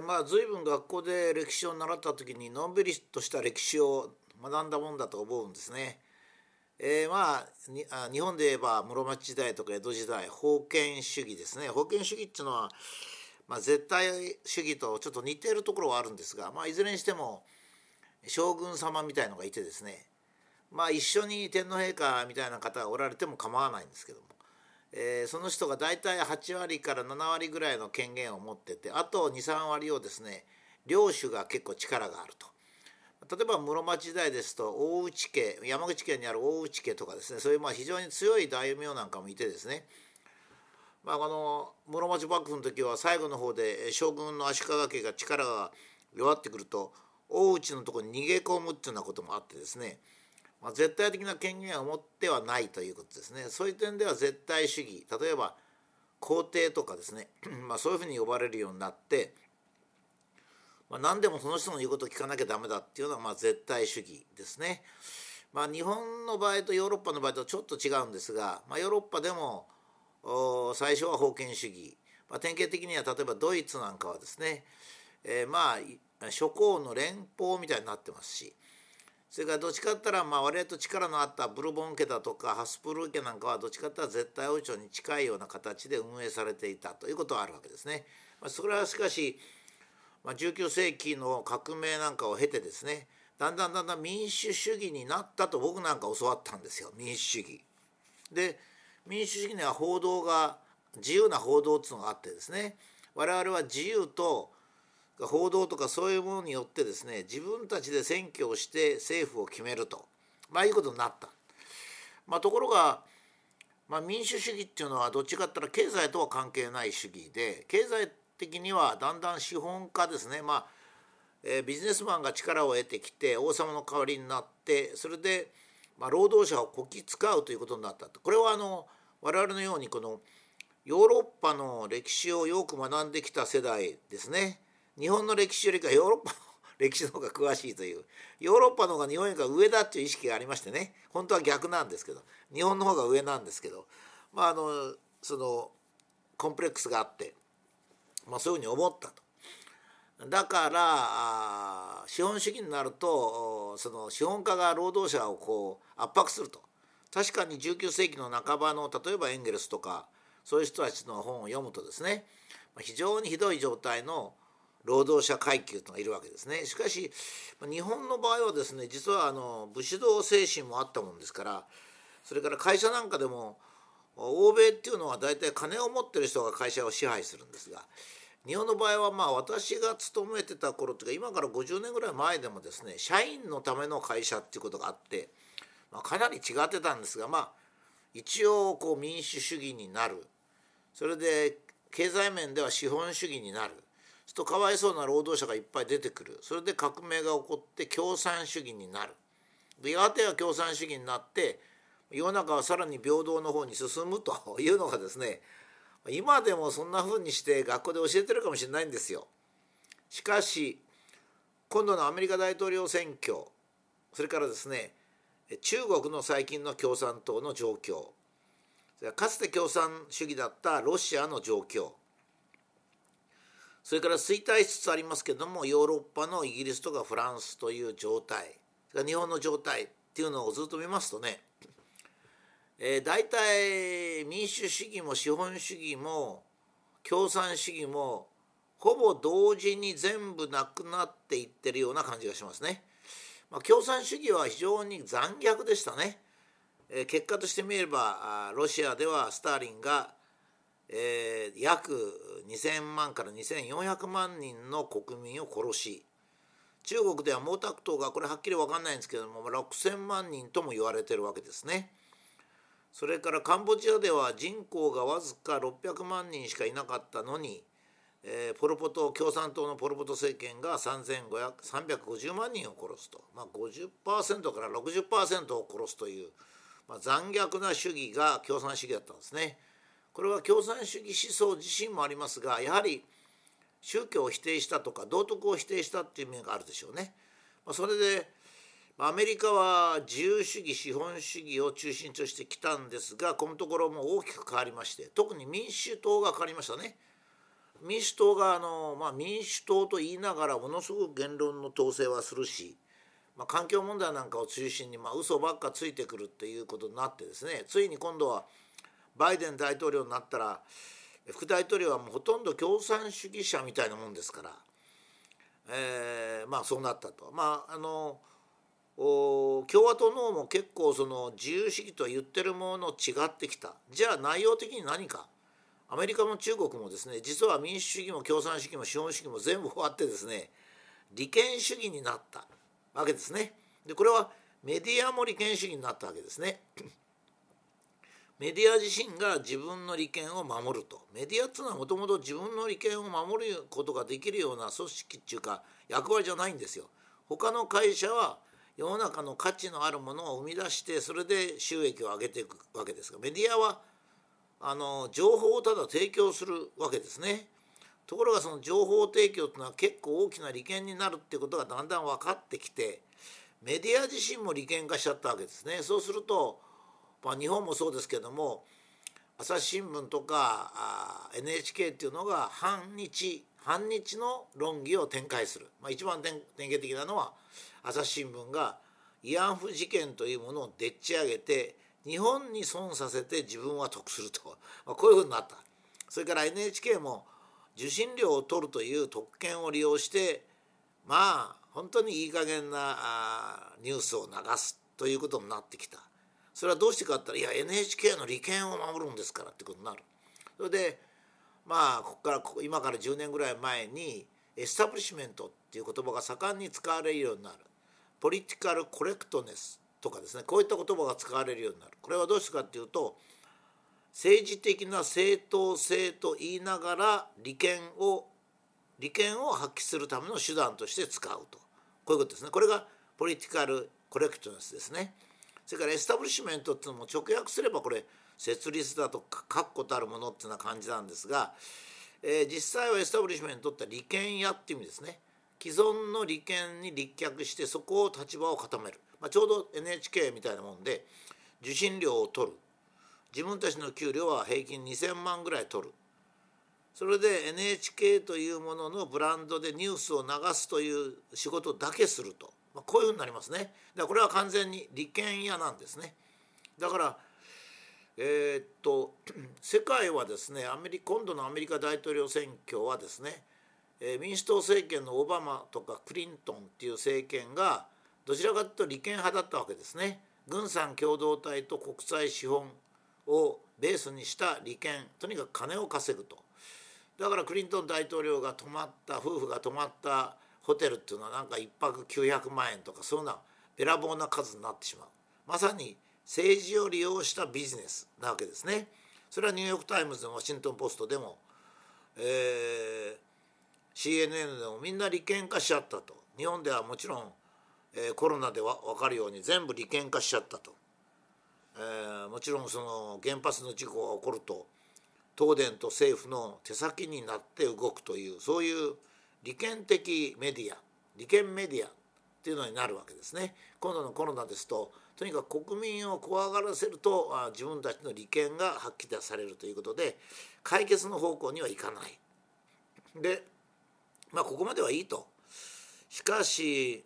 ー、まあ随分学校で歴史を習った時にのんびりとした歴史を学んだもんだと思うんですね。えー、まあ日本で言えば室町時代とか江戸時代封建主義ですね封建主義っていうのは、まあ、絶対主義とちょっと似ているところはあるんですが、まあ、いずれにしても将軍様みたいのがいてですねまあ一緒に天皇陛下みたいな方がおられても構わないんですけども、えー、その人が大体8割から7割ぐらいの権限を持っててあと23割をですね領主が結構力があると。例えば室町時代ですと大内家山口県にある大内家とかですねそういうまあ非常に強い大名なんかもいてですねまあ、あの室町幕府の時は最後の方で将軍の足利家が力が弱ってくると大内のとこに逃げ込むっていうようなこともあってですね、まあ、絶対的な権限を持ってはないということですね。そういう点では絶対主義。例えば皇帝とかですね、まあ、そういうふうに呼ばれるようになって、まあ、何でもその人の言うことを聞かなきゃダメだっていうのはまあ絶対主義ですね。まあ、日本の場合とヨーロッパの場合とちょっと違うんですが、まあ、ヨーロッパでも最初は封建主義、まあ、典型的には例えばドイツなんかはですね、えー、まあ諸侯の連邦みたいになってますしそれからどっちかって言ったらまあ割と力のあったブルボン家だとかハスプルー家なんかはどっちかって言ったら絶対王朝に近いような形で運営されていたということはあるわけですね。まあ、それはしかし、まあ、19世紀の革命なんかを経てですねだんだんだんだん民主主義になったと僕なんか教わったんですよ民主主義。で民主主義には報道が自由な報道っていうのがあってですね我々は自由と報道とかそういうものによってですね自分たちで選挙をして政府を決めると、まあ、いうことになった。まあ、ところが、まあ、民主主義っていうのはどっちかって言ったら経済とは関係ない主義で経済的にはだんだん資本家ですね、まあえー、ビジネスマンが力を得てきて王様の代わりになってそれで、まあ、労働者をこき使うということになったと。これはあの我々のようにこのヨーロッパの歴史をよく学んできた世代ですね。日本の歴史よりかヨーロッパの 歴史の方が詳しいというヨーロッパの方が日本よりか上だっていう意識がありましてね本当は逆なんですけど日本の方が上なんですけどまああのそのコンプレックスがあって、まあ、そういうふうに思ったと。だから資本主義になるとその資本家が労働者をこう圧迫すると確かに19世紀の半ばの例えばエンゲルスとかそういう人たちの本を読むとですね非常にひどい状態の労働者階級というのがいるわけですね。しかし日本の場合はですね実はあの武士道精神もあったもんですからそれから会社なんかでも欧米っていうのは大体金を持ってる人が会社を支配するんですが日本の場合はまあ私が勤めてた頃っていうか今から50年ぐらい前でもですね社員のための会社っていうことがあってまあ、かなり違ってたんですがまあ一応こう民主主義になるそれで経済面では資本主義になるするとかわいそうな労働者がいっぱい出てくるそれで革命が起こって共産主義になるでやがては共産主義になって世の中はさらに平等の方に進むというのがですね今でもそんな風にして学校で教えてるかもしれないんですよ。しかし今度のアメリカ大統領選挙それからですね中国の最近の共産党の状況かつて共産主義だったロシアの状況それから衰退しつつありますけどもヨーロッパのイギリスとかフランスという状態日本の状態っていうのをずっと見ますとね、えー、大体民主主義も資本主義も共産主義もほぼ同時に全部なくなっていってるような感じがしますね。まあ、共産主義は非常に残虐でしたね。えー、結果として見ればロシアではスターリンが、えー、約2,000万から2,400万人の国民を殺し中国では毛沢東がこれはっきり分かんないんですけども6,000万人とも言われてるわけですね。それからカンボジアでは人口がわずか600万人しかいなかったのにえー、ポル・ポト共産党のポル・ポト政権が350万人を殺すと、まあ50%、から60%を殺すという、まあ、残虐な主義が共産主義だったんですね。これは共産主義思想自身もありますがやはり宗教を否定したとか道徳を否定したっていう面があるでしょうね。まあ、それでアメリカは自由主義資本主義を中心としてきたんですがこのところも大きく変わりまして特に民主党が変わりましたね。民主党があの、まあ、民主党と言いながらものすごく言論の統制はするし、まあ、環境問題なんかを中心に、まあ、嘘ばっかついてくるっていうことになってですねついに今度はバイデン大統領になったら副大統領はもうほとんど共産主義者みたいなもんですから、えー、まあそうなったと。まああの共和党の方も結構その自由主義と言ってるもの違ってきたじゃあ内容的に何かアメリカも中国もですね実は民主主義も共産主義も資本主義も全部終わってですね利権主義になったわけですね。でこれはメディアも利権主義になったわけですね。メディア自身が自分の利権を守るとメディアっていうのはもともと自分の利権を守ることができるような組織っていうか役割じゃないんですよ。他の会社は世の中の価値のあるものを生み出してそれで収益を上げていくわけですがメディアはあの情報をただ提供するわけですね。ところがその情報提供というのは結構大きな利権になるっていうことがだんだん分かってきてメディア自身も利権化しちゃったわけですね。そうするとまあ、日本もそうですけども朝日新聞とか NHK っていうのが反日反日の論議を展開する、まあ、一番典型的なのは朝日新聞が慰安婦事件というものをでっち上げて日本に損させて自分は得すると、まあ、こういうふうになった。それから NHK も受信料を取るという特権を利用してまあ本当にいい加減なニュースを流すということになってきた。それはどうしてかって言ったらいや NHK の利権を守るんですからってことになる。それでまあここから今から10年ぐらい前にエスタブリッシュメントっていう言葉が盛んに使われるようになるポリティカルコレクトネスとかですねこういった言葉が使われるようになるこれはどうしてかっていうと政治的な正当性と言いながら利権を利権を発揮するための手段として使うとこういうことですねこれがポリティカルコレクトネスですね。それからエスタブリッシュメントっていうのも直訳すればこれ設立だとか確固たるものっていうような感じなんですが、えー、実際はエスタブリッシュメントって利権屋っていう意味ですね。既存の利権に立脚してそこを立場を固める、まあ、ちょうど NHK みたいなもんで受信料を取る。自分たちの給料は平均2,000万ぐらい取る。それで NHK というもののブランドでニュースを流すという仕事だけすると、こういうふうになりますね。だからこれは完全に利権屋なんですね。だからえー、っと 世界はですねアメリ今度のアメリカ大統領選挙はですね、えー、民主党政権のオバマとかクリントンっていう政権がどちらかというと利権派だったわけですね。軍産共同体と国際資本をベースにした利権とにかく金を稼ぐと。だからクリントン大統領が泊まった夫婦が泊まったホテルっていうのはなんか1泊900万円とかそんなべらぼうな数になってしまう。まさに政治を利用したビジネスなわけですね。それはニューヨーク・タイムズでもワシントン・ポストでも、えー、CNN でもみんな利権化しちゃったと。日本ではもちろん、えー、コロナでは分かるように全部利権化しちゃったと、えー、もちろんその原発の事故が起こると東電と政府の手先になって動くというそういう利権的メディア利権メディアっていうのになるわけですね。今度のコロナですととにかく国民を怖がらせると自分たちの利権が発揮されるということで解決の方向にはいかない。でまあここまではいいと。しかし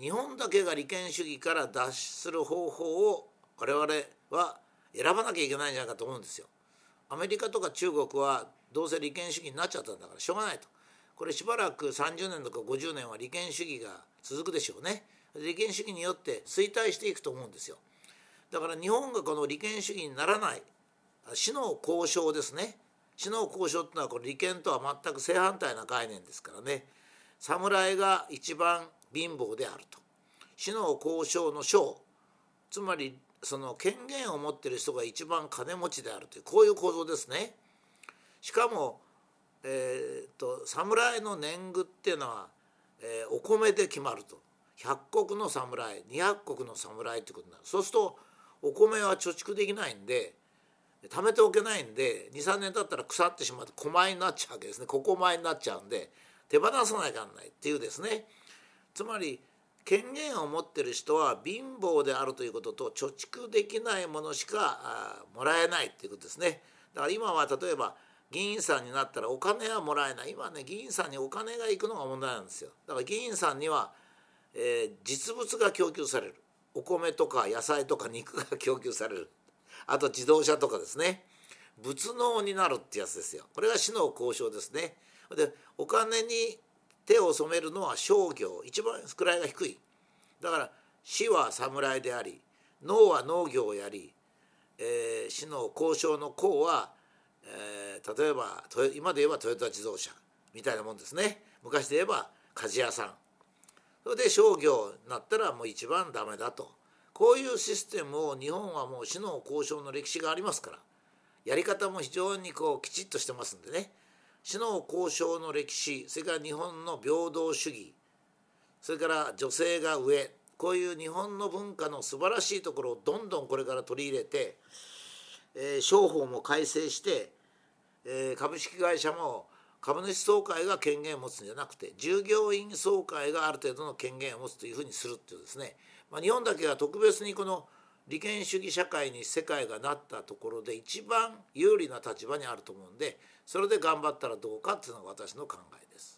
日本だけが利権主義から脱出する方法を我々は選ばなきゃいけないんじゃないかと思うんですよ。アメリカとか中国はどうせ利権主義になっちゃったんだからしょうがないと。これしばらく30年とか50年は利権主義が続くでしょうね。利権主義によって衰退していくと思うんですよ。だから日本がこの利権主義にならない。死の交渉ですね。死の交渉っていうのはこれ利権とは全く正反対な概念ですからね。侍が一番貧乏であると。死の交渉の将つまりその権限を持ってる人が一番金持ちであるというこういう構造ですね。しかもえーと、侍の年貢っていうのは、えー、お米で決まると。100石の侍200石の侍ってことになる。そうするとお米は貯蓄できないんで貯めておけないんで23年経ったら腐ってしまって小米になっちゃうわけですね。小米になっちゃうんで手放さないかんないっていうですね。つまり権限を持ってる人は貧乏であるということと貯蓄できないものしかもらえないっていうことですね。だから今は例えば議員さんになったらお金はもらえない。今ね議員さんにお金が行くのが問題なんですよ。だから議員さんには、えー、実物が供給される。お米とか野菜とか肉が供給される。あと自動車とかですね。物納になるってやつですよ。これが市の交渉ですね。でお金に手を染めるのは商業。一番位が低い。だから市は侍であり農は農業をやり、えー、市の交渉の功は、えー、例えば今で言えばトヨタ自動車みたいなもんですね。昔で言えば鍛冶屋さん。それで商業になったらもう一番ダメだと。こういうシステムを日本はもう市の交渉の歴史がありますから。やり方も非常にこうきちっとしてますんでね。市の交渉の歴史それから日本の平等主義それから女性が上こういう日本の文化の素晴らしいところをどんどんこれから取り入れて、えー、商法も改正して、えー、株式会社も株主総会が権限を持つんじゃなくて従業員総会がある程度の権限を持つというふうにするっていうですね、まあ、日本だけが特別にこの利権主義社会に世界がなったところで一番有利な立場にあると思うんでそれで頑張ったらどうかっていうのが私の考えです。